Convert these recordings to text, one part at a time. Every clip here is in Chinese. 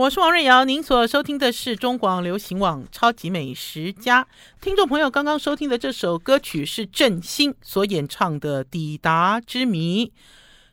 我是王瑞瑶，您所收听的是中广流行网《超级美食家》。听众朋友刚刚收听的这首歌曲是郑兴所演唱的《抵达之谜》。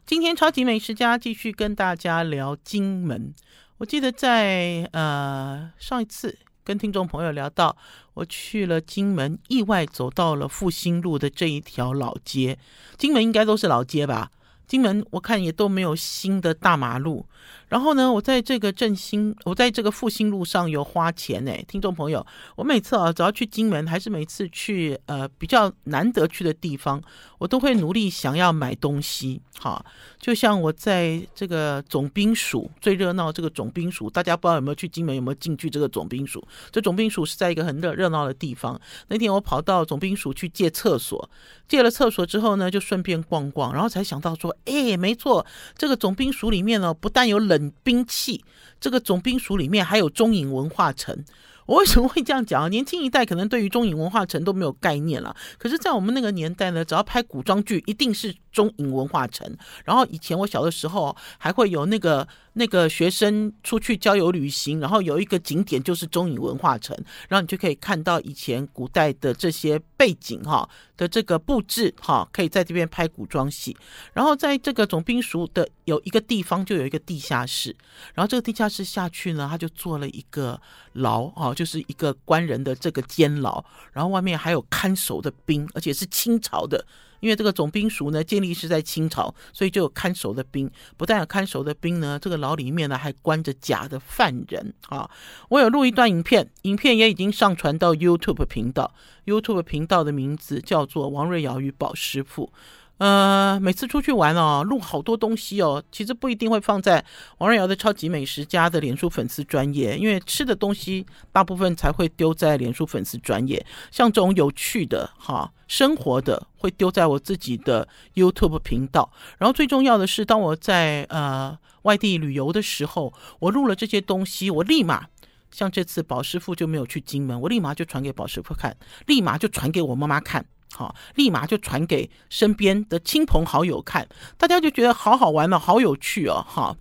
今天《超级美食家》继续跟大家聊金门。我记得在呃上一次跟听众朋友聊到，我去了金门，意外走到了复兴路的这一条老街。金门应该都是老街吧？金门我看也都没有新的大马路。然后呢，我在这个振兴，我在这个复兴路上有花钱呢。听众朋友，我每次啊，只要去金门，还是每次去呃比较难得去的地方，我都会努力想要买东西。哈，就像我在这个总兵署最热闹这个总兵署，大家不知道有没有去金门，有没有进去这个总兵署？这总兵署是在一个很热热闹的地方。那天我跑到总兵署去借厕所，借了厕所之后呢，就顺便逛逛，然后才想到说，哎，没错，这个总兵署里面呢，不但有冷冷兵器，这个总兵署里面还有中影文化城。我为什么会这样讲啊？年轻一代可能对于中影文化城都没有概念了。可是，在我们那个年代呢，只要拍古装剧，一定是中影文化城。然后以前我小的时候，还会有那个那个学生出去郊游旅行，然后有一个景点就是中影文化城，然后你就可以看到以前古代的这些背景哈的这个布置哈，可以在这边拍古装戏。然后在这个总兵署的有一个地方就有一个地下室，然后这个地下室下去呢，他就做了一个牢啊。就是一个官人的这个监牢，然后外面还有看守的兵，而且是清朝的。因为这个总兵署呢建立是在清朝，所以就有看守的兵。不但有看守的兵呢，这个牢里面呢还关着假的犯人啊。我有录一段影片，影片也已经上传到 YouTube 频道。YouTube 频道的名字叫做王瑞瑶与宝师傅。呃，每次出去玩哦，录好多东西哦，其实不一定会放在王瑞瑶的超级美食家的脸书粉丝专业，因为吃的东西大部分才会丢在脸书粉丝专业，像这种有趣的哈生活的会丢在我自己的 YouTube 频道。然后最重要的是，当我在呃外地旅游的时候，我录了这些东西，我立马像这次宝师傅就没有去金门，我立马就传给宝师傅看，立马就传给我妈妈看。好，立马就传给身边的亲朋好友看，大家就觉得好好玩了，好有趣哦，哈。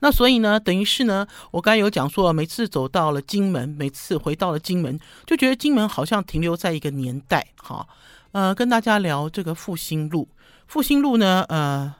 那所以呢，等于是呢，我刚才有讲说，每次走到了金门，每次回到了金门，就觉得金门好像停留在一个年代，哈。呃，跟大家聊这个复兴路，复兴路呢，呃，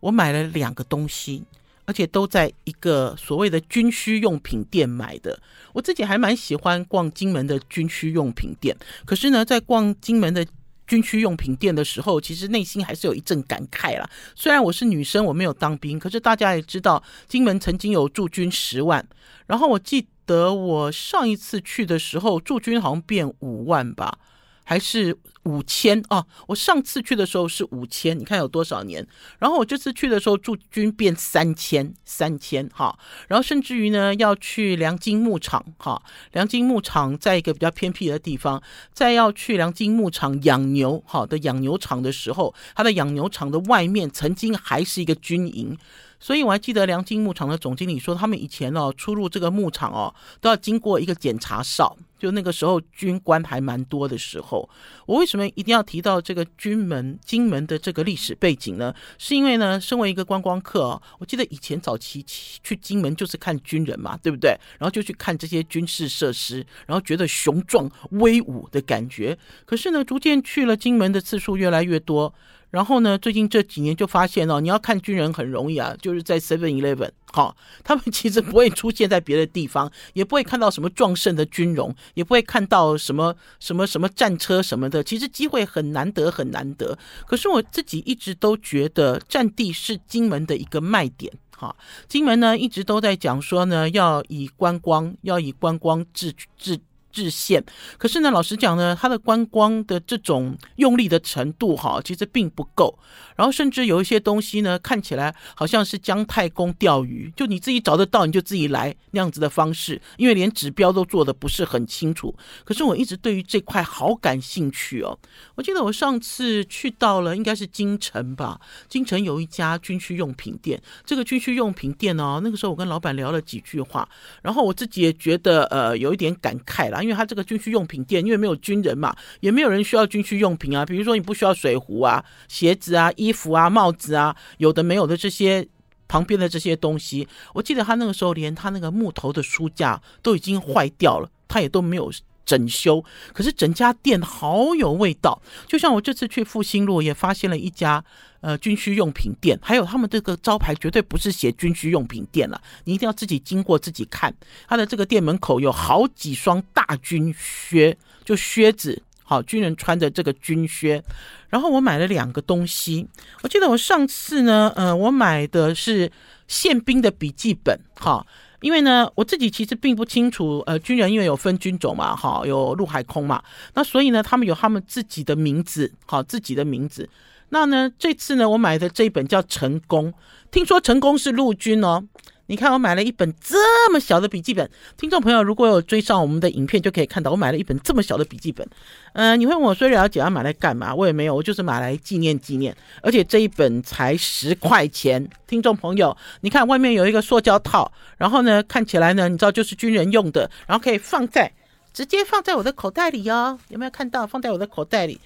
我买了两个东西。而且都在一个所谓的军需用品店买的。我自己还蛮喜欢逛金门的军需用品店。可是呢，在逛金门的军需用品店的时候，其实内心还是有一阵感慨啦。虽然我是女生，我没有当兵，可是大家也知道，金门曾经有驻军十万。然后我记得我上一次去的时候，驻军好像变五万吧。还是五千啊！我上次去的时候是五千，你看有多少年？然后我这次去的时候驻军变三千，三千哈。然后甚至于呢，要去良金牧场哈，良金牧场在一个比较偏僻的地方，在要去良金牧场养牛好的养牛场的时候，它的养牛场的外面曾经还是一个军营。所以我还记得良金牧场的总经理说，他们以前哦出入这个牧场哦都要经过一个检查哨，就那个时候军官还蛮多的时候。我为什么一定要提到这个军门金门的这个历史背景呢？是因为呢，身为一个观光客哦，我记得以前早期去金门就是看军人嘛，对不对？然后就去看这些军事设施，然后觉得雄壮威武的感觉。可是呢，逐渐去了金门的次数越来越多。然后呢，最近这几年就发现哦，你要看军人很容易啊，就是在 Seven Eleven，好，他们其实不会出现在别的地方，也不会看到什么壮盛的军容，也不会看到什么什么什么战车什么的，其实机会很难得很难得。可是我自己一直都觉得战地是金门的一个卖点，哈，金门呢一直都在讲说呢，要以观光，要以观光治治。制限，可是呢，老实讲呢，它的观光的这种用力的程度哈，其实并不够。然后甚至有一些东西呢，看起来好像是姜太公钓鱼，就你自己找得到你就自己来那样子的方式，因为连指标都做的不是很清楚。可是我一直对于这块好感兴趣哦。我记得我上次去到了应该是京城吧，京城有一家军需用品店。这个军需用品店哦，那个时候我跟老板聊了几句话，然后我自己也觉得呃有一点感慨啦。因为他这个军需用品店，因为没有军人嘛，也没有人需要军需用品啊。比如说，你不需要水壶啊、鞋子啊、衣服啊、帽子啊，有的没有的这些旁边的这些东西。我记得他那个时候连他那个木头的书架都已经坏掉了，他也都没有整修。可是整家店好有味道，就像我这次去复兴路也发现了一家。呃，军需用品店，还有他们这个招牌绝对不是写军需用品店了，你一定要自己经过自己看。他的这个店门口有好几双大军靴，就靴子，好，军人穿着这个军靴。然后我买了两个东西，我记得我上次呢，呃，我买的是宪兵的笔记本，哈，因为呢，我自己其实并不清楚，呃，军人因为有分军种嘛，哈，有陆海空嘛，那所以呢，他们有他们自己的名字，好，自己的名字。那呢，这次呢，我买的这一本叫《成功》，听说成功是陆军哦。你看，我买了一本这么小的笔记本。听众朋友，如果有追上我们的影片，就可以看到我买了一本这么小的笔记本。嗯、你会问我说，了解要买来干嘛？我也没有，我就是买来纪念纪念。而且这一本才十块钱。听众朋友，你看外面有一个塑胶套，然后呢，看起来呢，你知道就是军人用的，然后可以放在直接放在我的口袋里哦。有没有看到？放在我的口袋里。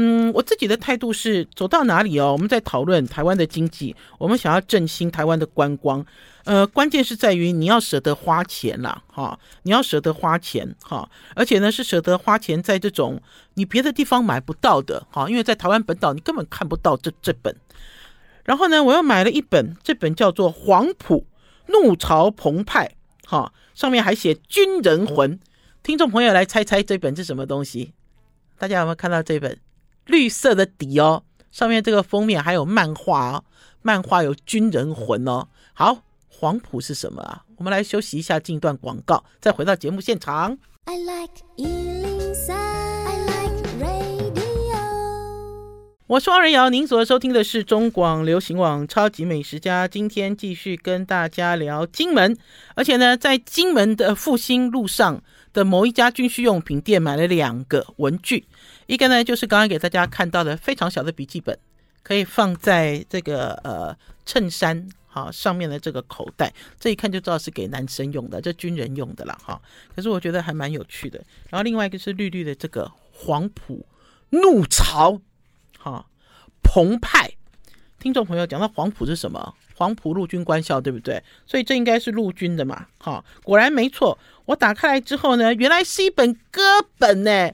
嗯，我自己的态度是走到哪里哦，我们在讨论台湾的经济，我们想要振兴台湾的观光。呃，关键是在于你要舍得花钱啦，哈，你要舍得花钱哈，而且呢是舍得花钱在这种你别的地方买不到的哈，因为在台湾本岛你根本看不到这这本。然后呢，我又买了一本，这本叫做《黄埔怒潮澎湃》哈，上面还写军人魂。听众朋友来猜猜这本是什么东西？大家有没有看到这本？绿色的底哦，上面这个封面还有漫画哦，漫画有军人魂哦。好，黄埔是什么啊？我们来休息一下，进一段广告，再回到节目现场。I like 103, 我是王仁瑶，您所收听的是中广流行网《超级美食家》，今天继续跟大家聊金门，而且呢，在金门的复兴路上的某一家军需用品店买了两个文具。一个呢，就是刚刚给大家看到的非常小的笔记本，可以放在这个呃衬衫哈上面的这个口袋，这一看就知道是给男生用的，这军人用的了哈。可是我觉得还蛮有趣的。然后另外一个是绿绿的这个黄埔怒潮，哈澎湃。听众朋友讲到黄埔是什么？黄埔陆军官校对不对？所以这应该是陆军的嘛？哈，果然没错。我打开来之后呢，原来是一本歌本呢。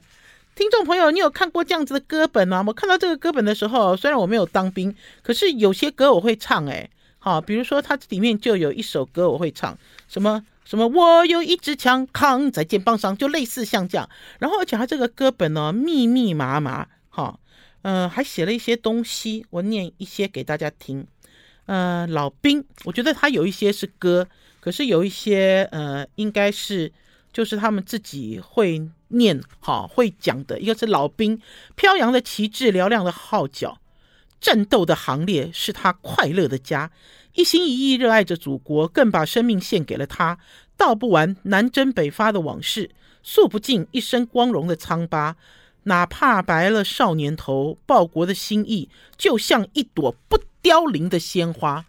听众朋友，你有看过这样子的歌本吗？我看到这个歌本的时候，虽然我没有当兵，可是有些歌我会唱诶。好，比如说它这里面就有一首歌我会唱，什么什么，我有一支枪扛在肩膀上，就类似像这样。然后而且它这个歌本呢，密密麻麻，哈，呃，还写了一些东西，我念一些给大家听。呃，老兵，我觉得他有一些是歌，可是有一些呃，应该是就是他们自己会。念好会讲的，一个是老兵飘扬的旗帜，嘹亮的号角，战斗的行列是他快乐的家，一心一意热爱着祖国，更把生命献给了他。道不完南征北伐的往事，诉不尽一生光荣的疮疤，哪怕白了少年头，报国的心意就像一朵不凋零的鲜花。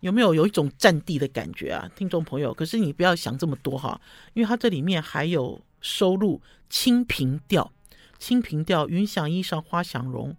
有没有有一种战地的感觉啊，听众朋友？可是你不要想这么多哈，因为它这里面还有。收录《清平调》，《清平调》云想衣裳花想容，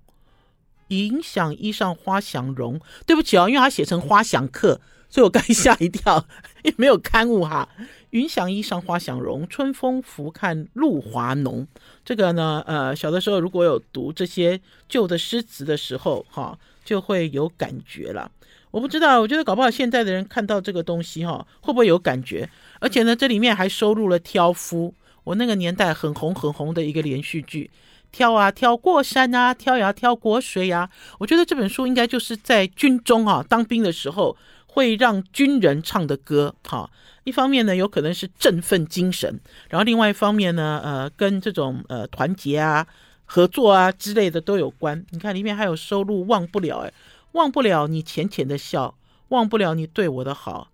云想衣裳花想容。对不起哦，因为它写成花想客，所以我刚吓一跳，也没有刊物哈。云想衣裳花想容，春风拂看露华浓。这个呢，呃，小的时候如果有读这些旧的诗词的时候，哈，就会有感觉了。我不知道，我觉得搞不好现在的人看到这个东西，哈，会不会有感觉？而且呢，这里面还收录了挑夫。我那个年代很红很红的一个连续剧，挑啊挑过山啊，挑呀挑过水呀。我觉得这本书应该就是在军中啊当兵的时候会让军人唱的歌。哈，一方面呢有可能是振奋精神，然后另外一方面呢，呃，跟这种呃团结啊、合作啊之类的都有关。你看里面还有收录忘不了，哎，忘不了你浅浅的笑，忘不了你对我的好，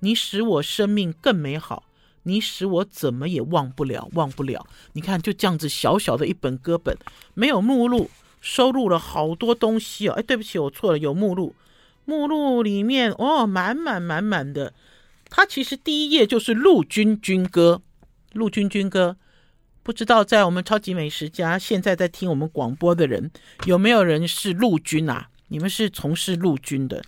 你使我生命更美好。你使我怎么也忘不了，忘不了。你看，就这样子小小的一本歌本，没有目录，收录了好多东西哦。哎，对不起，我错了，有目录。目录里面哦，满满满满的。它其实第一页就是陆军军歌，陆军军歌。不知道在我们超级美食家现在在听我们广播的人，有没有人是陆军啊？你们是从事陆军的？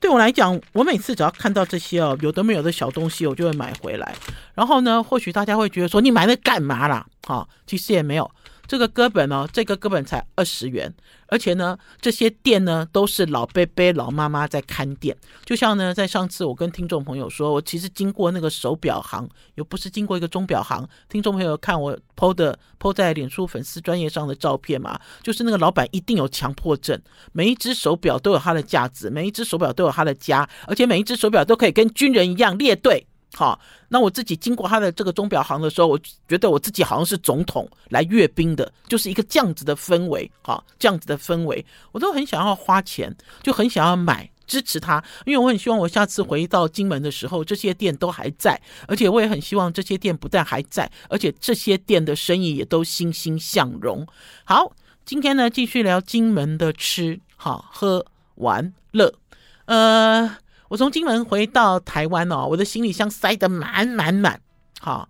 对我来讲，我每次只要看到这些哦，有的没有的小东西，我就会买回来。然后呢，或许大家会觉得说，你买那干嘛啦？哈，其实也没有。这个歌本呢，这个歌本才二十元，而且呢，这些店呢都是老伯伯、老妈妈在看店。就像呢，在上次我跟听众朋友说，我其实经过那个手表行，又不是经过一个钟表行。听众朋友看我 PO 的 PO 在脸书粉丝专业上的照片嘛，就是那个老板一定有强迫症，每一只手表都有它的价值，每一只手表都有它的家，而且每一只手表都可以跟军人一样列队。好，那我自己经过他的这个钟表行的时候，我觉得我自己好像是总统来阅兵的，就是一个这样子的氛围，好，这样子的氛围，我都很想要花钱，就很想要买支持他，因为我很希望我下次回到金门的时候，这些店都还在，而且我也很希望这些店不但还在，而且这些店的生意也都欣欣向荣。好，今天呢，继续聊金门的吃，好，喝玩乐，呃。我从金门回到台湾哦，我的行李箱塞得满满满。好，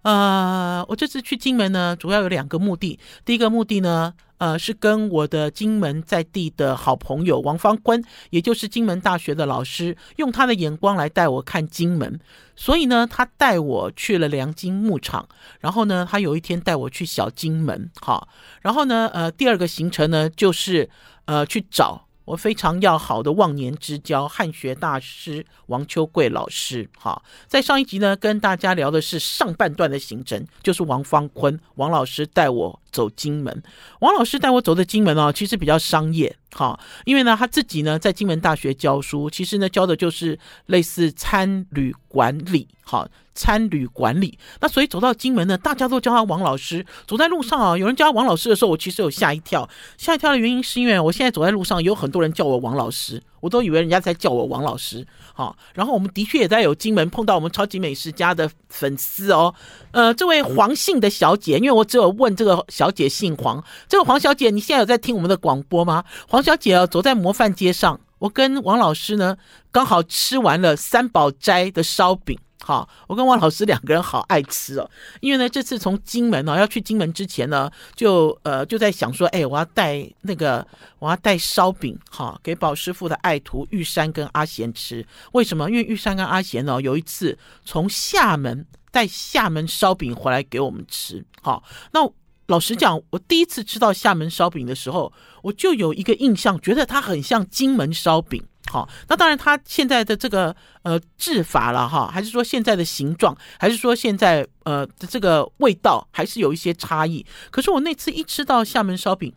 呃，我这次去金门呢，主要有两个目的。第一个目的呢，呃，是跟我的金门在地的好朋友王方坤，也就是金门大学的老师，用他的眼光来带我看金门。所以呢，他带我去了良金牧场，然后呢，他有一天带我去小金门。好，然后呢，呃，第二个行程呢，就是呃去找。我非常要好的忘年之交汉学大师王秋桂老师，哈，在上一集呢，跟大家聊的是上半段的行程，就是王方坤王老师带我走金门。王老师带我走的金门哦，其实比较商业，哈，因为呢，他自己呢在金门大学教书，其实呢教的就是类似餐旅管理，哈。餐旅管理，那所以走到金门呢，大家都叫他王老师。走在路上啊，有人叫他王老师的时候，我其实有吓一跳。吓一跳的原因是因为我现在走在路上，有很多人叫我王老师，我都以为人家在叫我王老师。好，然后我们的确也在有金门碰到我们超级美食家的粉丝哦。呃，这位黄姓的小姐，因为我只有问这个小姐姓黄，这个黄小姐，你现在有在听我们的广播吗？黄小姐啊，走在模范街上，我跟王老师呢，刚好吃完了三宝斋的烧饼。好，我跟汪老师两个人好爱吃哦，因为呢，这次从金门、哦、要去金门之前呢，就呃就在想说，哎，我要带那个我要带烧饼，好给宝师傅的爱徒玉山跟阿贤吃。为什么？因为玉山跟阿贤呢有一次从厦门带厦门烧饼回来给我们吃。好，那老实讲，我第一次吃到厦门烧饼的时候，我就有一个印象，觉得它很像金门烧饼。好，那当然，它现在的这个呃制法了哈，还是说现在的形状，还是说现在呃的这个味道，还是有一些差异。可是我那次一吃到厦门烧饼。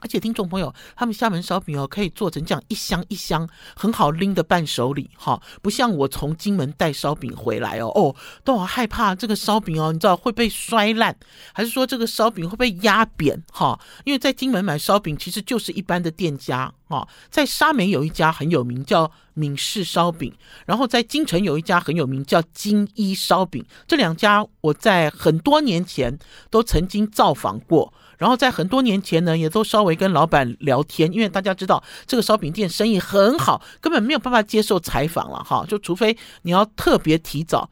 而且听众朋友，他们厦门烧饼哦，可以做成这样一箱一箱，很好拎的伴手礼哈，不像我从金门带烧饼回来哦，哦，都好害怕这个烧饼哦，你知道会被摔烂，还是说这个烧饼会被压扁哈？因为在金门买烧饼其实就是一般的店家哈，在沙美有一家很有名叫闽式烧饼，然后在金城有一家很有名叫金一烧饼，这两家我在很多年前都曾经造访过。然后在很多年前呢，也都稍微跟老板聊天，因为大家知道这个烧饼店生意很好，根本没有办法接受采访了哈，就除非你要特别提早，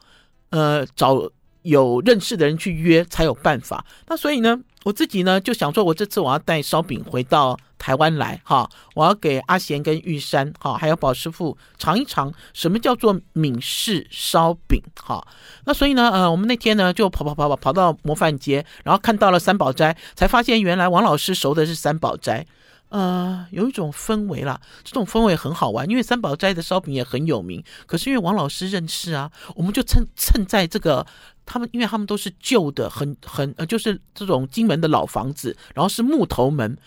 呃，找有认识的人去约才有办法。那所以呢，我自己呢就想说，我这次我要带烧饼回到。台湾来哈，我要给阿贤跟玉山哈，还有宝师傅尝一尝什么叫做闽式烧饼哈。那所以呢，呃，我们那天呢就跑跑跑跑跑到模范街，然后看到了三宝斋，才发现原来王老师熟的是三宝斋，呃，有一种氛围啦，这种氛围很好玩，因为三宝斋的烧饼也很有名。可是因为王老师认识啊，我们就趁趁在这个他们，因为他们都是旧的，很很呃，就是这种金门的老房子，然后是木头门。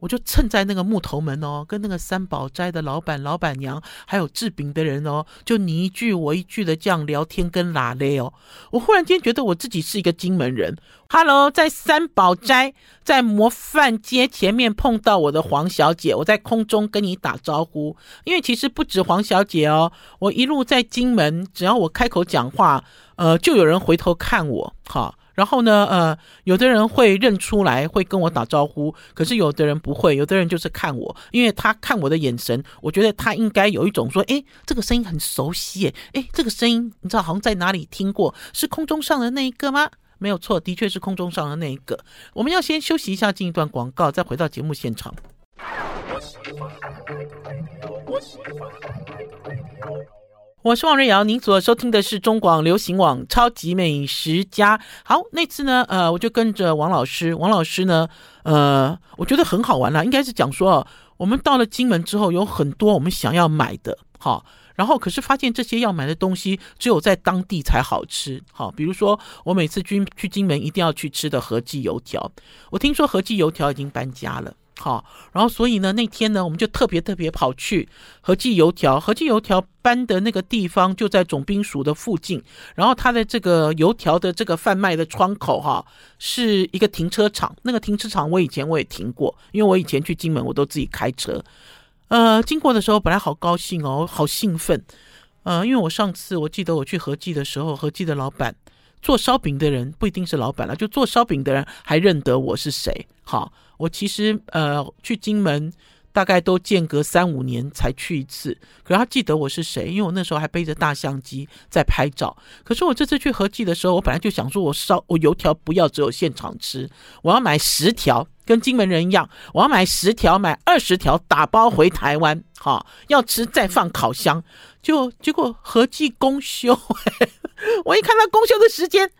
我就蹭在那个木头门哦，跟那个三宝斋的老板、老板娘，还有制饼的人哦，就你一句我一句的这样聊天跟拉嘞哦。我忽然间觉得我自己是一个金门人。Hello，在三宝斋，在模范街前面碰到我的黄小姐，我在空中跟你打招呼。因为其实不止黄小姐哦，我一路在金门，只要我开口讲话，呃，就有人回头看我，哈。然后呢，呃，有的人会认出来，会跟我打招呼，可是有的人不会，有的人就是看我，因为他看我的眼神，我觉得他应该有一种说，诶，这个声音很熟悉，诶，诶，这个声音你知道好像在哪里听过，是空中上的那一个吗？没有错，的确是空中上的那一个。我们要先休息一下，进一段广告，再回到节目现场。我是王瑞瑶，您所收听的是中广流行网《超级美食家》。好，那次呢，呃，我就跟着王老师，王老师呢，呃，我觉得很好玩啦，应该是讲说，我们到了金门之后，有很多我们想要买的，好，然后可是发现这些要买的东西，只有在当地才好吃，好，比如说我每次去去金门一定要去吃的和记油条，我听说和记油条已经搬家了。好，然后所以呢，那天呢，我们就特别特别跑去和记油条。和记油条搬的那个地方就在总兵署的附近，然后它的这个油条的这个贩卖的窗口哈，是一个停车场。那个停车场我以前我也停过，因为我以前去金门我都自己开车。呃，经过的时候本来好高兴哦，好兴奋。呃，因为我上次我记得我去和记的时候，和记的老板做烧饼的人不一定是老板了，就做烧饼的人还认得我是谁。好。我其实呃去金门大概都间隔三五年才去一次，可是他记得我是谁，因为我那时候还背着大相机在拍照。可是我这次去和记的时候，我本来就想说我烧我油条不要只有现场吃，我要买十条，跟金门人一样，我要买十条，买二十条打包回台湾，好，要吃再放烤箱。就结果和记公休，我一看他公休的时间，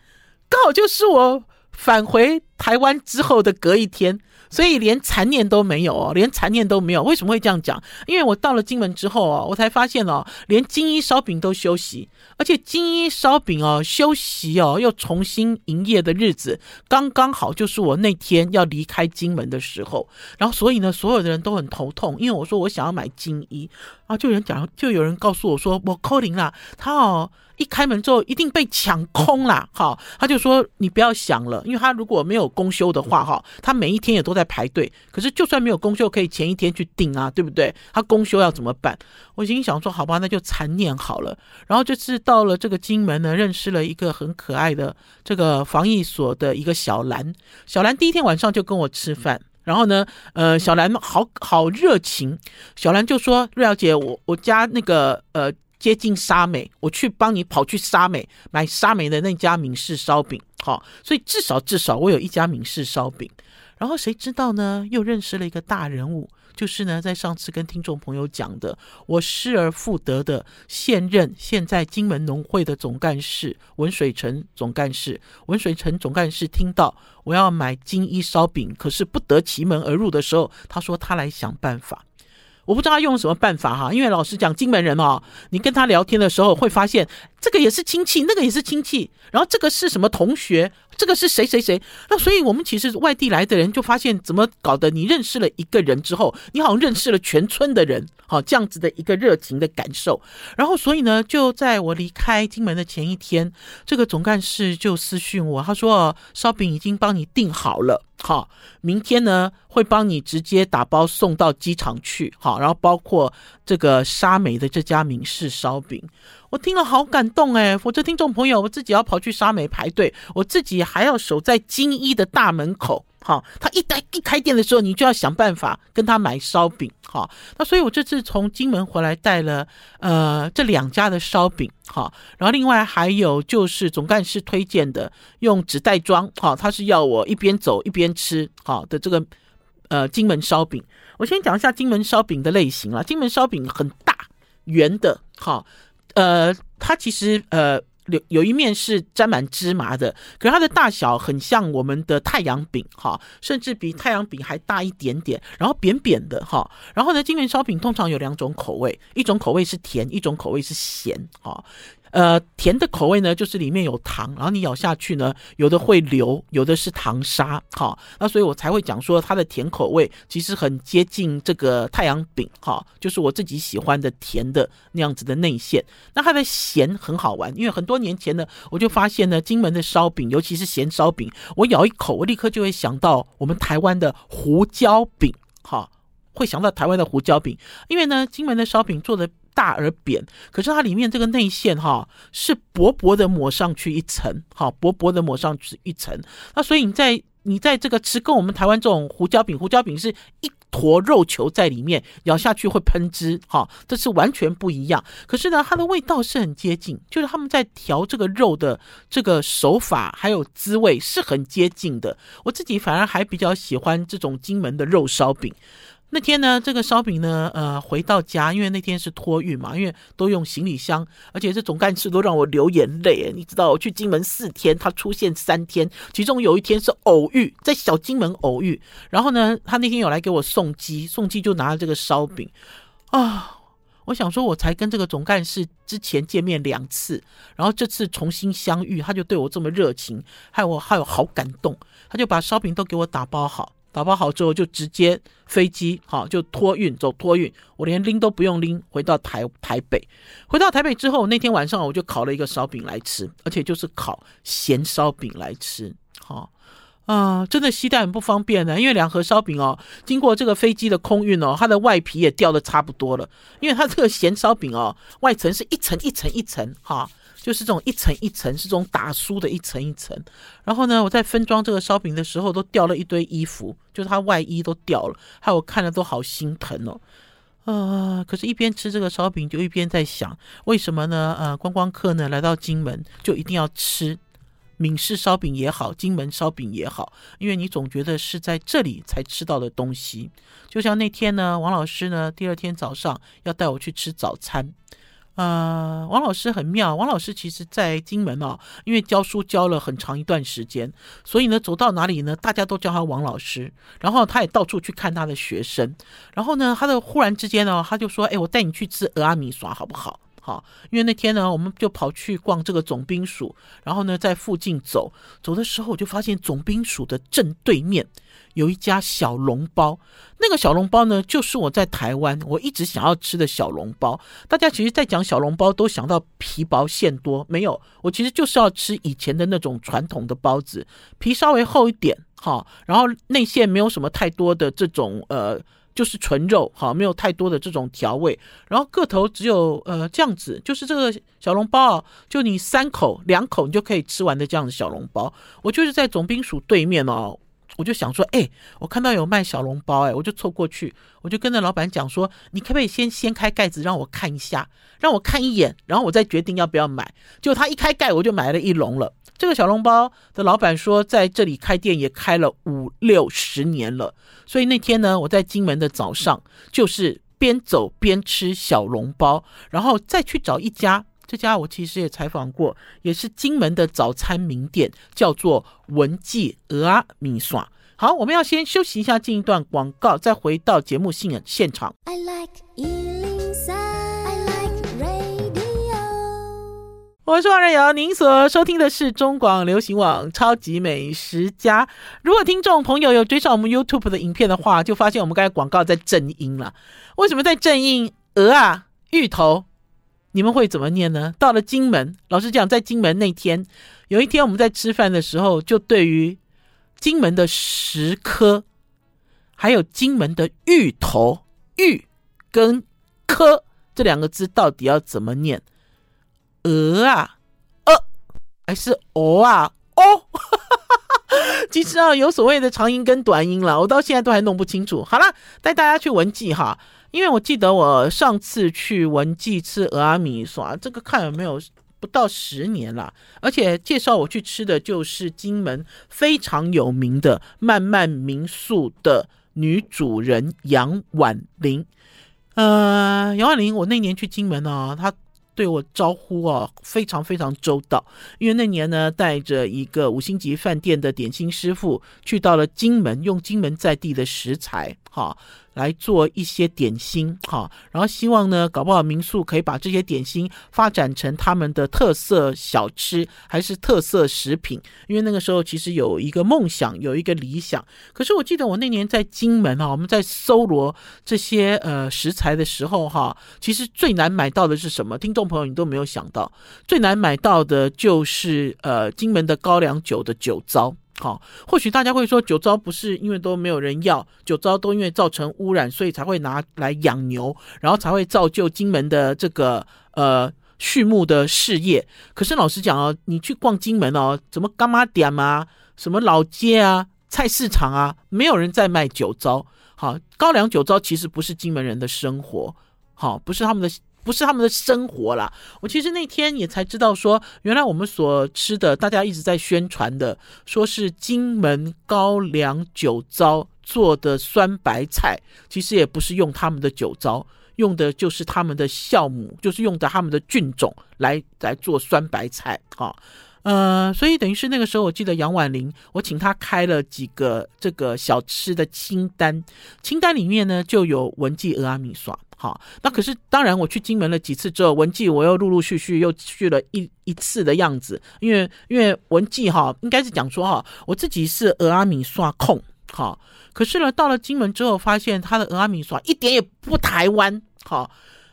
刚好就是我返回台湾之后的隔一天。所以连残念都没有哦，连残念都没有。为什么会这样讲？因为我到了金门之后哦，我才发现哦，连金一烧饼都休息，而且金一烧饼哦休息哦又重新营业的日子，刚刚好就是我那天要离开金门的时候。然后所以呢，所有的人都很头痛，因为我说我想要买金一，啊，就有人讲，就有人告诉我说我扣零了，他哦。一开门之后一定被抢空了，哈，他就说你不要想了，因为他如果没有公休的话，哈，他每一天也都在排队。可是就算没有公休，可以前一天去订啊，对不对？他公休要怎么办？我心想说，好吧，那就残念好了。然后这次到了这个金门呢，认识了一个很可爱的这个防疫所的一个小兰。小兰第一天晚上就跟我吃饭，然后呢，呃，小兰好好热情，小兰就说：“瑞瑶姐，我我家那个呃。”接近沙美，我去帮你跑去沙美买沙美的那家闽式烧饼，好，所以至少至少我有一家闽式烧饼。然后谁知道呢？又认识了一个大人物，就是呢，在上次跟听众朋友讲的，我失而复得的现任现在金门农会的总干事文水成总干事。文水成总干事听到我要买金一烧饼，可是不得其门而入的时候，他说他来想办法。我不知道他用什么办法哈，因为老实讲，金门人哦，你跟他聊天的时候会发现，这个也是亲戚，那个也是亲戚，然后这个是什么同学，这个是谁谁谁，那所以我们其实外地来的人就发现，怎么搞的？你认识了一个人之后，你好像认识了全村的人，好这样子的一个热情的感受。然后所以呢，就在我离开金门的前一天，这个总干事就私讯我，他说烧饼已经帮你订好了。好，明天呢会帮你直接打包送到机场去。好，然后包括这个沙美的这家名式烧饼，我听了好感动哎！否则听众朋友，我自己要跑去沙美排队，我自己还要守在金一的大门口。好，他一开一开店的时候，你就要想办法跟他买烧饼。好，那所以我这次从金门回来带了呃这两家的烧饼。好，然后另外还有就是总干事推荐的用纸袋装。好，他是要我一边走一边吃。好的这个呃金门烧饼，我先讲一下金门烧饼的类型啦。金门烧饼很大圆的，好，呃，它其实呃。有有一面是沾满芝麻的，可是它的大小很像我们的太阳饼哈，甚至比太阳饼还大一点点，然后扁扁的哈。然后呢，金元烧饼通常有两种口味，一种口味是甜，一种口味是咸哈。呃，甜的口味呢，就是里面有糖，然后你咬下去呢，有的会流，有的是糖沙，好，那所以我才会讲说它的甜口味其实很接近这个太阳饼，哈，就是我自己喜欢的甜的那样子的内馅。那它的咸很好玩，因为很多年前呢，我就发现呢，金门的烧饼，尤其是咸烧饼，我咬一口，我立刻就会想到我们台湾的胡椒饼，哈，会想到台湾的胡椒饼，因为呢，金门的烧饼做的。大而扁，可是它里面这个内馅哈是薄薄的抹上去一层，好薄薄的抹上去一层。那所以你在你在这个吃跟我们台湾这种胡椒饼，胡椒饼是一坨肉球在里面，咬下去会喷汁，哈，这是完全不一样。可是呢，它的味道是很接近，就是他们在调这个肉的这个手法还有滋味是很接近的。我自己反而还比较喜欢这种金门的肉烧饼。那天呢，这个烧饼呢，呃，回到家，因为那天是托运嘛，因为都用行李箱，而且这总干事都让我流眼泪。你知道，我去金门四天，他出现三天，其中有一天是偶遇，在小金门偶遇。然后呢，他那天有来给我送机，送机就拿了这个烧饼啊。我想说，我才跟这个总干事之前见面两次，然后这次重新相遇，他就对我这么热情，害我还有好感动。他就把烧饼都给我打包好，打包好之后就直接飞机，好就托运走托运，我连拎都不用拎，回到台台北。回到台北之后，那天晚上我就烤了一个烧饼来吃，而且就是烤咸烧饼来吃，好。啊、真的携带很不方便呢，因为两盒烧饼哦，经过这个飞机的空运哦，它的外皮也掉的差不多了，因为它这个咸烧饼哦，外层是一层一层一层哈，就是这种一层一层是这种打酥的一层一层。然后呢，我在分装这个烧饼的时候，都掉了一堆衣服，就是它外衣都掉了，害我看了都好心疼哦。啊、呃，可是，一边吃这个烧饼，就一边在想，为什么呢？呃，观光客呢来到金门，就一定要吃。闽式烧饼也好，金门烧饼也好，因为你总觉得是在这里才吃到的东西。就像那天呢，王老师呢，第二天早上要带我去吃早餐。呃，王老师很妙，王老师其实在金门哦，因为教书教了很长一段时间，所以呢，走到哪里呢，大家都叫他王老师。然后他也到处去看他的学生。然后呢，他的忽然之间呢，他就说：“哎，我带你去吃蚵仔面线好不好？”好，因为那天呢，我们就跑去逛这个总兵署，然后呢，在附近走走的时候，我就发现总兵署的正对面有一家小笼包。那个小笼包呢，就是我在台湾我一直想要吃的小笼包。大家其实，在讲小笼包，都想到皮薄馅多，没有，我其实就是要吃以前的那种传统的包子，皮稍微厚一点，好，然后内馅没有什么太多的这种呃。就是纯肉，好，没有太多的这种调味，然后个头只有呃这样子，就是这个小笼包啊，就你三口两口你就可以吃完的这样子小笼包。我就是在总兵署对面哦，我就想说，哎，我看到有卖小笼包，哎，我就凑过去，我就跟那老板讲说，你可不可以先掀开盖子让我看一下，让我看一眼，然后我再决定要不要买。就他一开盖，我就买了一笼了。这个小笼包的老板说，在这里开店也开了五六十年了，所以那天呢，我在金门的早上就是边走边吃小笼包，然后再去找一家，这家我其实也采访过，也是金门的早餐名店，叫做文记蚵仔面线。好，我们要先休息一下，进一段广告，再回到节目现现场。I like 我是王仁瑶，您所收听的是中广流行网《超级美食家》。如果听众朋友有追上我们 YouTube 的影片的话，就发现我们刚才广告在正音了。为什么在正音？鹅啊，芋头，你们会怎么念呢？到了金门，老实讲，在金门那天，有一天我们在吃饭的时候，就对于金门的石蚵，还有金门的芋头，芋跟科这两个字到底要怎么念？鹅啊，呃，还是哦啊，哦，其实啊，有所谓的长音跟短音了，我到现在都还弄不清楚。好了，带大家去文记哈，因为我记得我上次去文记吃俄阿米耍，这个看有没有不到十年了，而且介绍我去吃的就是金门非常有名的漫漫民宿的女主人杨婉玲。呃，杨婉玲，我那年去金门呢，她。对我招呼哦，非常非常周到。因为那年呢，带着一个五星级饭店的点心师傅去到了金门，用金门在地的食材，哈。来做一些点心，哈，然后希望呢，搞不好民宿可以把这些点心发展成他们的特色小吃，还是特色食品。因为那个时候其实有一个梦想，有一个理想。可是我记得我那年在金门哈，我们在搜罗这些呃食材的时候哈，其实最难买到的是什么？听众朋友，你都没有想到，最难买到的就是呃金门的高粱酒的酒糟。好，或许大家会说酒糟不是因为都没有人要，酒糟都因为造成污染，所以才会拿来养牛，然后才会造就金门的这个呃畜牧的事业。可是老实讲哦，你去逛金门哦，怎么干妈店啊，什么老街啊、菜市场啊，没有人在卖酒糟。好，高粱酒糟其实不是金门人的生活，好，不是他们的。不是他们的生活啦。我其实那天也才知道说，原来我们所吃的，大家一直在宣传的，说是金门高粱酒糟做的酸白菜，其实也不是用他们的酒糟，用的就是他们的酵母，就是用的他们的菌种来来做酸白菜，啊。呃，所以等于是那个时候，我记得杨婉玲，我请她开了几个这个小吃的清单，清单里面呢就有文记蚵仔面线，好，那可是当然我去金门了几次之后，文记我又陆陆续续又去了一一次的样子，因为因为文记哈，应该是讲说哈，我自己是蚵仔面线控，好，可是呢到了金门之后，发现他的蚵仔面线一点也不台湾，好，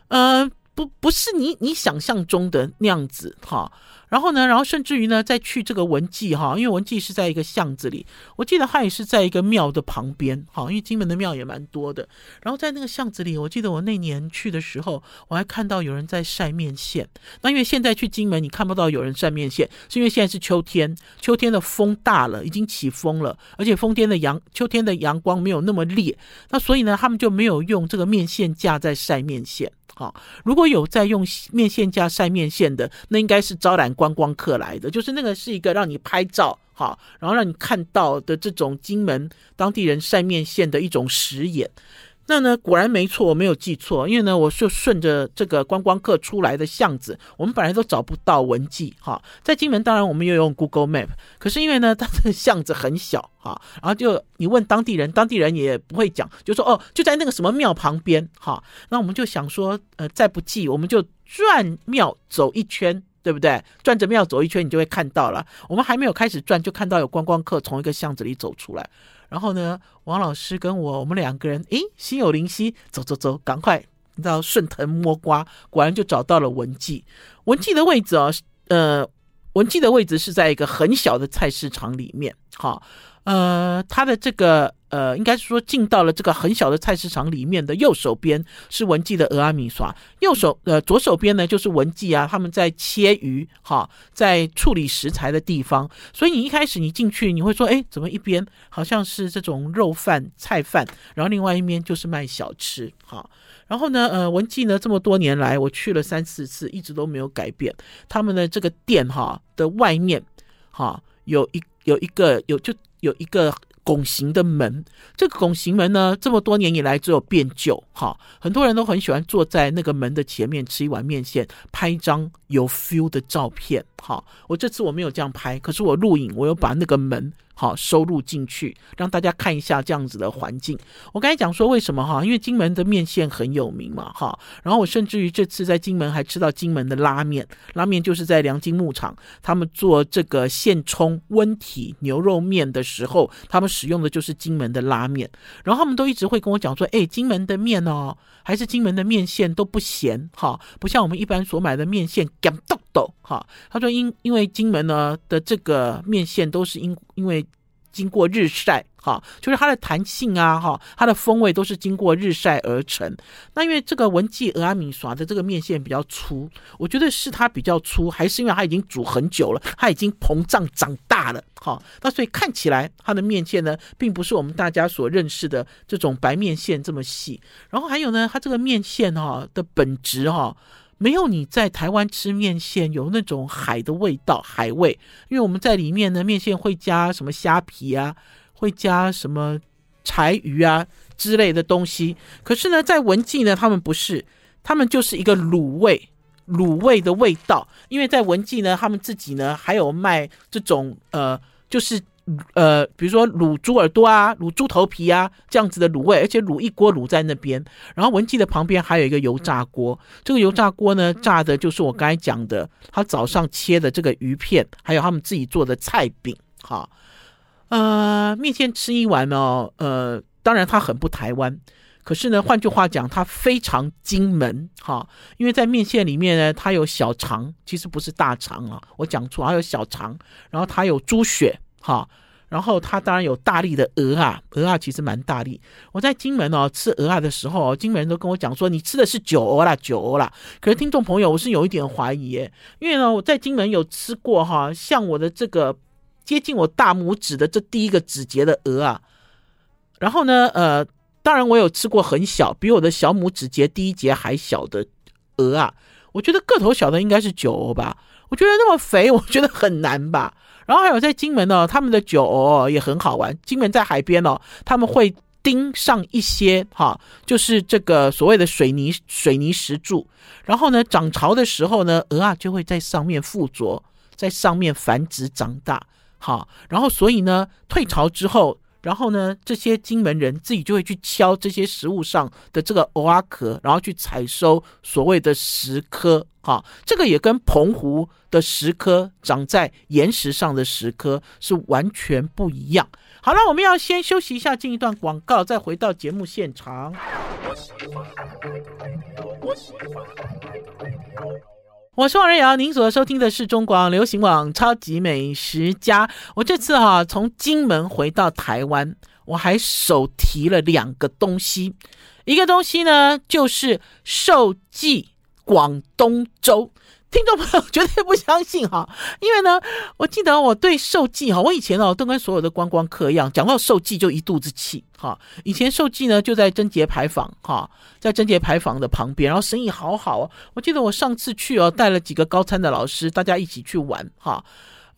呃，不不是你你想象中的那样子，哈。然后呢，然后甚至于呢，再去这个文记哈，因为文记是在一个巷子里，我记得它也是在一个庙的旁边，哈，因为金门的庙也蛮多的。然后在那个巷子里，我记得我那年去的时候，我还看到有人在晒面线。那因为现在去金门你看不到有人晒面线，是因为现在是秋天，秋天的风大了，已经起风了，而且风天的阳秋天的阳光没有那么烈，那所以呢，他们就没有用这个面线架在晒面线。如果有在用面线架晒面线的，那应该是招揽观光客来的，就是那个是一个让你拍照，好，然后让你看到的这种金门当地人晒面线的一种实验。那呢，果然没错，我没有记错，因为呢，我就顺着这个观光客出来的巷子，我们本来都找不到文记哈，在金门当然我们又用 Google Map，可是因为呢，它的巷子很小哈，然后就你问当地人，当地人也不会讲，就说哦，就在那个什么庙旁边哈，那我们就想说，呃，再不济，我们就转庙走一圈，对不对？转着庙走一圈，你就会看到了。我们还没有开始转，就看到有观光客从一个巷子里走出来。然后呢，王老师跟我，我们两个人，诶，心有灵犀，走走走，赶快，你知道，顺藤摸瓜，果然就找到了文记。文记的位置哦，呃，文记的位置是在一个很小的菜市场里面，好，呃，它的这个。呃，应该是说进到了这个很小的菜市场里面的右手边是文记的蚵仔面线，右手呃左手边呢就是文记啊，他们在切鱼哈，在处理食材的地方。所以你一开始你进去你会说，哎，怎么一边好像是这种肉饭菜饭，然后另外一边就是卖小吃哈。然后呢，呃，文记呢这么多年来我去了三四次，一直都没有改变。他们的这个店哈的外面哈有一有一个有就有一个。拱形的门，这个拱形门呢，这么多年以来只有变旧，哈，很多人都很喜欢坐在那个门的前面吃一碗面线，拍一张有 feel 的照片，哈，我这次我没有这样拍，可是我录影，我又把那个门。好，收入进去，让大家看一下这样子的环境。我刚才讲说为什么哈？因为金门的面线很有名嘛，哈。然后我甚至于这次在金门还吃到金门的拉面，拉面就是在良金牧场，他们做这个现冲温体牛肉面的时候，他们使用的就是金门的拉面。然后他们都一直会跟我讲说，哎，金门的面哦，还是金门的面线都不咸，哈，不像我们一般所买的面线咸豆豆，哈。他说因因为金门呢的这个面线都是因因为经过日晒，哈，就是它的弹性啊，哈，它的风味都是经过日晒而成。那因为这个文记蚵仔面线的这个面线比较粗，我觉得是它比较粗，还是因为它已经煮很久了，它已经膨胀长大了，哈。那所以看起来它的面线呢，并不是我们大家所认识的这种白面线这么细。然后还有呢，它这个面线哈的本质哈。没有你在台湾吃面线有那种海的味道，海味，因为我们在里面呢，面线会加什么虾皮啊，会加什么柴鱼啊之类的东西。可是呢，在文记呢，他们不是，他们就是一个卤味，卤味的味道。因为在文记呢，他们自己呢还有卖这种呃，就是。呃，比如说卤猪耳朵啊，卤猪头皮啊，这样子的卤味，而且卤一锅卤在那边。然后文记的旁边还有一个油炸锅，这个油炸锅呢，炸的就是我刚才讲的，他早上切的这个鱼片，还有他们自己做的菜饼。哈，呃，面线吃一碗呢，呃，当然它很不台湾，可是呢，换句话讲，它非常金门。哈，因为在面线里面呢，它有小肠，其实不是大肠啊，我讲错，还有小肠，然后它有猪血。好，然后它当然有大力的鹅啊，鹅啊其实蛮大力。我在金门哦吃鹅啊的时候，金门人都跟我讲说，你吃的是酒鹅啦，酒鹅啦。可是听众朋友，我是有一点怀疑耶，因为呢我在金门有吃过哈，像我的这个接近我大拇指的这第一个指节的鹅啊，然后呢呃，当然我有吃过很小，比我的小拇指节第一节还小的鹅啊。我觉得个头小的应该是酒藕吧。我觉得那么肥，我觉得很难吧。然后还有在金门呢，他们的酒哦也很好玩。金门在海边哦，他们会钉上一些哈，就是这个所谓的水泥水泥石柱。然后呢，涨潮的时候呢，鹅啊就会在上面附着，在上面繁殖长大。好，然后所以呢，退潮之后。然后呢，这些金门人自己就会去敲这些食物上的这个蚵仔壳，然后去采收所谓的石蚵。哈，这个也跟澎湖的石蚵长在岩石上的石蚵是完全不一样。好了，我们要先休息一下，进一段广告，再回到节目现场。我是王瑞瑶，您所收听的是中广流行网超级美食家。我这次哈、从金门回到台湾，我还手提了两个东西，一个东西呢就是寿记广东粥。听众朋友绝对不相信哈，因为呢，我记得我对寿记哈，我以前哦都跟所有的观光客一样，讲到寿记就一肚子气哈。以前寿记呢就在贞节牌坊哈，在贞节牌坊的旁边，然后生意好好哦。我记得我上次去哦，带了几个高参的老师，大家一起去玩哈。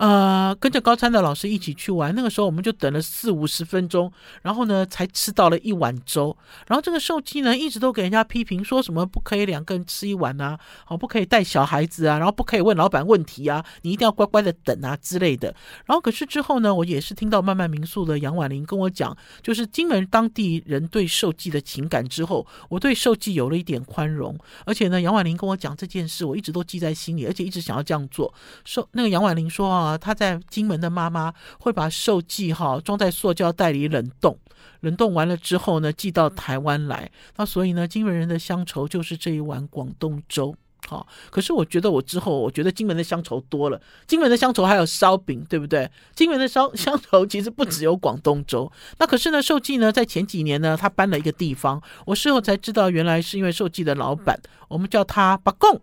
呃，跟着高参的老师一起去玩，那个时候我们就等了四五十分钟，然后呢才吃到了一碗粥。然后这个寿记呢一直都给人家批评，说什么不可以两个人吃一碗啊，好不可以带小孩子啊，然后不可以问老板问题啊，你一定要乖乖的等啊之类的。然后可是之后呢，我也是听到慢慢民宿的杨婉玲跟我讲，就是金门当地人对寿记的情感之后，我对寿记有了一点宽容。而且呢，杨婉玲跟我讲这件事，我一直都记在心里，而且一直想要这样做。说那个杨婉玲说啊。他在金门的妈妈会把寿记哈装在塑胶袋里冷冻，冷冻完了之后呢，寄到台湾来。那所以呢，金门人的乡愁就是这一碗广东粥。好，可是我觉得我之后，我觉得金门的乡愁多了。金门的乡愁还有烧饼，对不对？金门的烧 乡愁其实不只有广东粥。那可是呢，寿记呢，在前几年呢，他搬了一个地方，我事后才知道，原来是因为寿记的老板，我们叫他八公。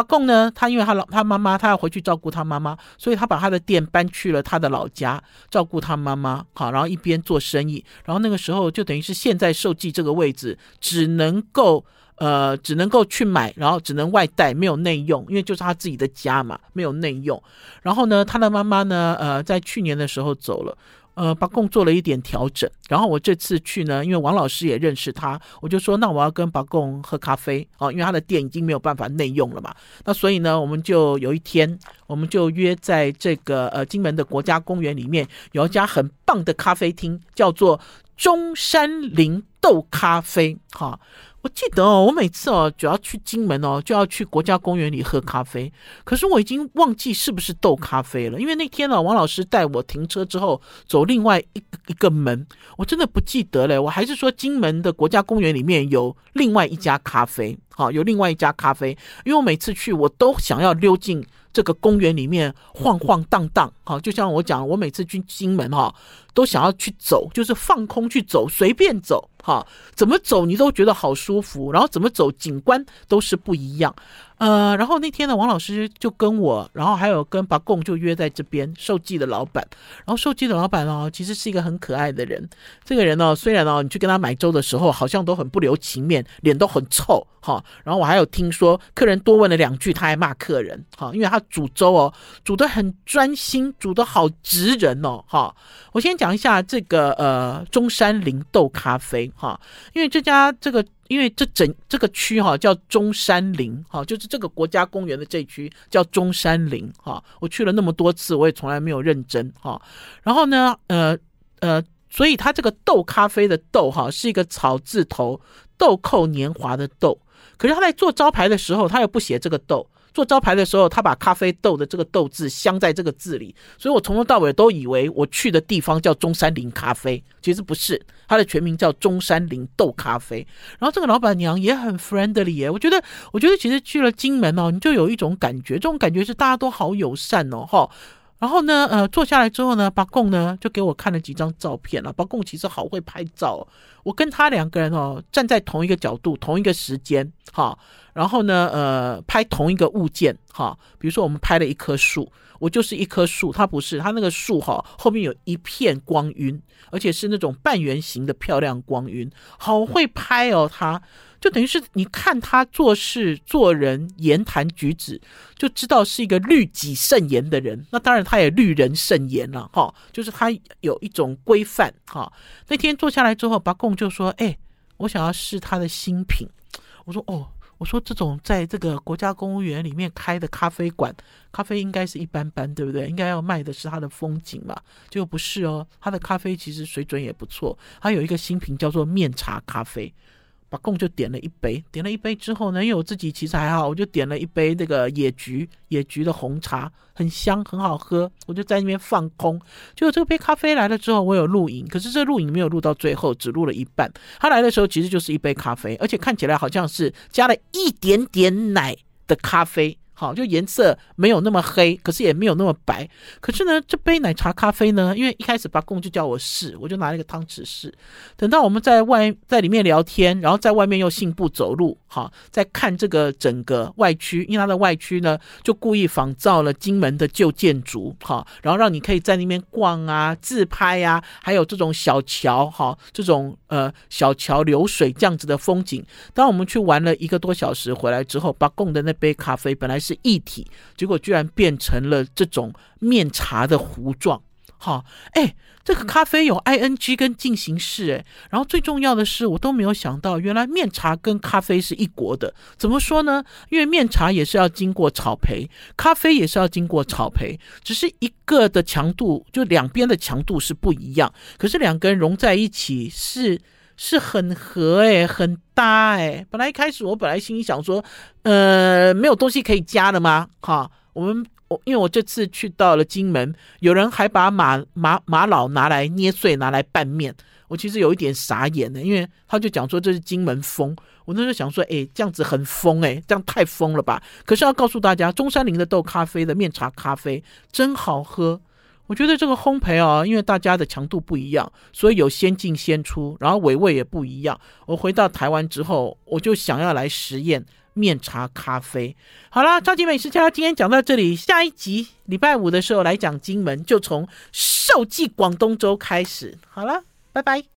阿贡呢，他因为他老他妈妈，他要回去照顾他妈妈，所以他把他的店搬去了他的老家，照顾他妈妈。好，然后一边做生意，然后那个时候就等于是现在寿记这个位置，只能够呃，只能够去买，然后只能外带，没有内用，因为就是他自己的家嘛，没有内用。然后呢，他的妈妈呢，呃，在去年的时候走了。呃，八贡做了一点调整，然后我这次去呢，因为王老师也认识他，我就说那我要跟八贡喝咖啡哦，因为他的店已经没有办法内用了嘛。那所以呢，我们就有一天，我们就约在这个呃金门的国家公园里面，有一家很棒的咖啡厅，叫做中山林豆咖啡，哈。我记得哦，我每次哦，只要去金门哦，就要去国家公园里喝咖啡。可是我已经忘记是不是豆咖啡了，因为那天呢，王老师带我停车之后走另外一一个门，我真的不记得了。我还是说金门的国家公园里面有另外一家咖啡，好，有另外一家咖啡，因为我每次去我都想要溜进这个公园里面晃晃荡荡，好，就像我讲，我每次去金门哈，都想要去走，就是放空去走，随便走。哈，怎么走你都觉得好舒服，然后怎么走景观都是不一样。呃，然后那天呢，王老师就跟我，然后还有跟八贡就约在这边寿记的老板。然后寿记的老板哦，其实是一个很可爱的人。这个人呢，虽然哦，你去跟他买粥的时候，好像都很不留情面，脸都很臭哈。然后我还有听说，客人多问了两句，他还骂客人哈，因为他煮粥哦，煮得很专心，煮得好直人哦哈。我先讲一下这个呃中山陵豆咖啡哈，因为这家这个。因为这整这个区哈叫中山陵哈，就是这个国家公园的这区叫中山陵哈。我去了那么多次，我也从来没有认真哈。然后呢，呃呃，所以它这个豆咖啡的豆哈是一个草字头，豆蔻年华的豆。可是他在做招牌的时候，他又不写这个豆。做招牌的时候，他把咖啡豆的这个豆字镶在这个字里，所以我从头到尾都以为我去的地方叫中山林咖啡，其实不是，它的全名叫中山林豆咖啡。然后这个老板娘也很 friendly 耶，我觉得，我觉得其实去了金门哦，你就有一种感觉，这种感觉是大家都好友善哦，哈。然后呢，呃，坐下来之后呢，八贡呢就给我看了几张照片了。八贡其实好会拍照，我跟他两个人哦站在同一个角度，同一个时间，哈。然后呢，呃，拍同一个物件，哈，比如说我们拍了一棵树，我就是一棵树，它不是，它那个树哈后面有一片光晕，而且是那种半圆形的漂亮光晕，好会拍哦，他就等于是你看他做事做人言谈举止，就知道是一个律己慎言的人。那当然他也律人慎言了，哈，就是他有一种规范，哈。那天坐下来之后，八贡就说：“哎，我想要试他的新品。”我说：“哦。”我说这种在这个国家公务员里面开的咖啡馆，咖啡应该是一般般，对不对？应该要卖的是它的风景嘛，就不是哦，它的咖啡其实水准也不错，它有一个新品叫做面茶咖啡。把贡就点了一杯，点了一杯之后呢，因为我自己其实还好，我就点了一杯那个野菊野菊的红茶，很香，很好喝，我就在那边放空。结果这杯咖啡来了之后，我有录影，可是这录影没有录到最后，只录了一半。他来的时候其实就是一杯咖啡，而且看起来好像是加了一点点奶的咖啡。好，就颜色没有那么黑，可是也没有那么白。可是呢，这杯奶茶咖啡呢，因为一开始八贡就叫我试，我就拿了一个汤匙试。等到我们在外在里面聊天，然后在外面又信步走路，好，在看这个整个外区，因为它的外区呢，就故意仿造了金门的旧建筑，好，然后让你可以在那边逛啊、自拍啊，还有这种小桥，哈，这种呃小桥流水这样子的风景。当我们去玩了一个多小时回来之后，八贡的那杯咖啡本来是。是一体，结果居然变成了这种面茶的糊状。好，哎，这个咖啡有 ing 跟进行式，哎，然后最重要的是，我都没有想到，原来面茶跟咖啡是一国的。怎么说呢？因为面茶也是要经过炒焙，咖啡也是要经过炒焙，只是一个的强度，就两边的强度是不一样。可是两个人融在一起是。是很合哎，很搭哎。本来一开始我本来心里想说，呃，没有东西可以加的吗？哈，我们我因为我这次去到了金门，有人还把玛玛玛瑙拿来捏碎拿来拌面，我其实有一点傻眼的，因为他就讲说这是金门风，我那时候想说，哎，这样子很疯哎，这样太疯了吧？可是要告诉大家，中山陵的豆咖啡的面茶咖啡真好喝。我觉得这个烘焙啊，因为大家的强度不一样，所以有先进先出，然后尾味也不一样。我回到台湾之后，我就想要来实验面茶咖啡。好啦，超级美食家今天讲到这里，下一集礼拜五的时候来讲金门，就从寿记广东粥开始。好了，拜拜。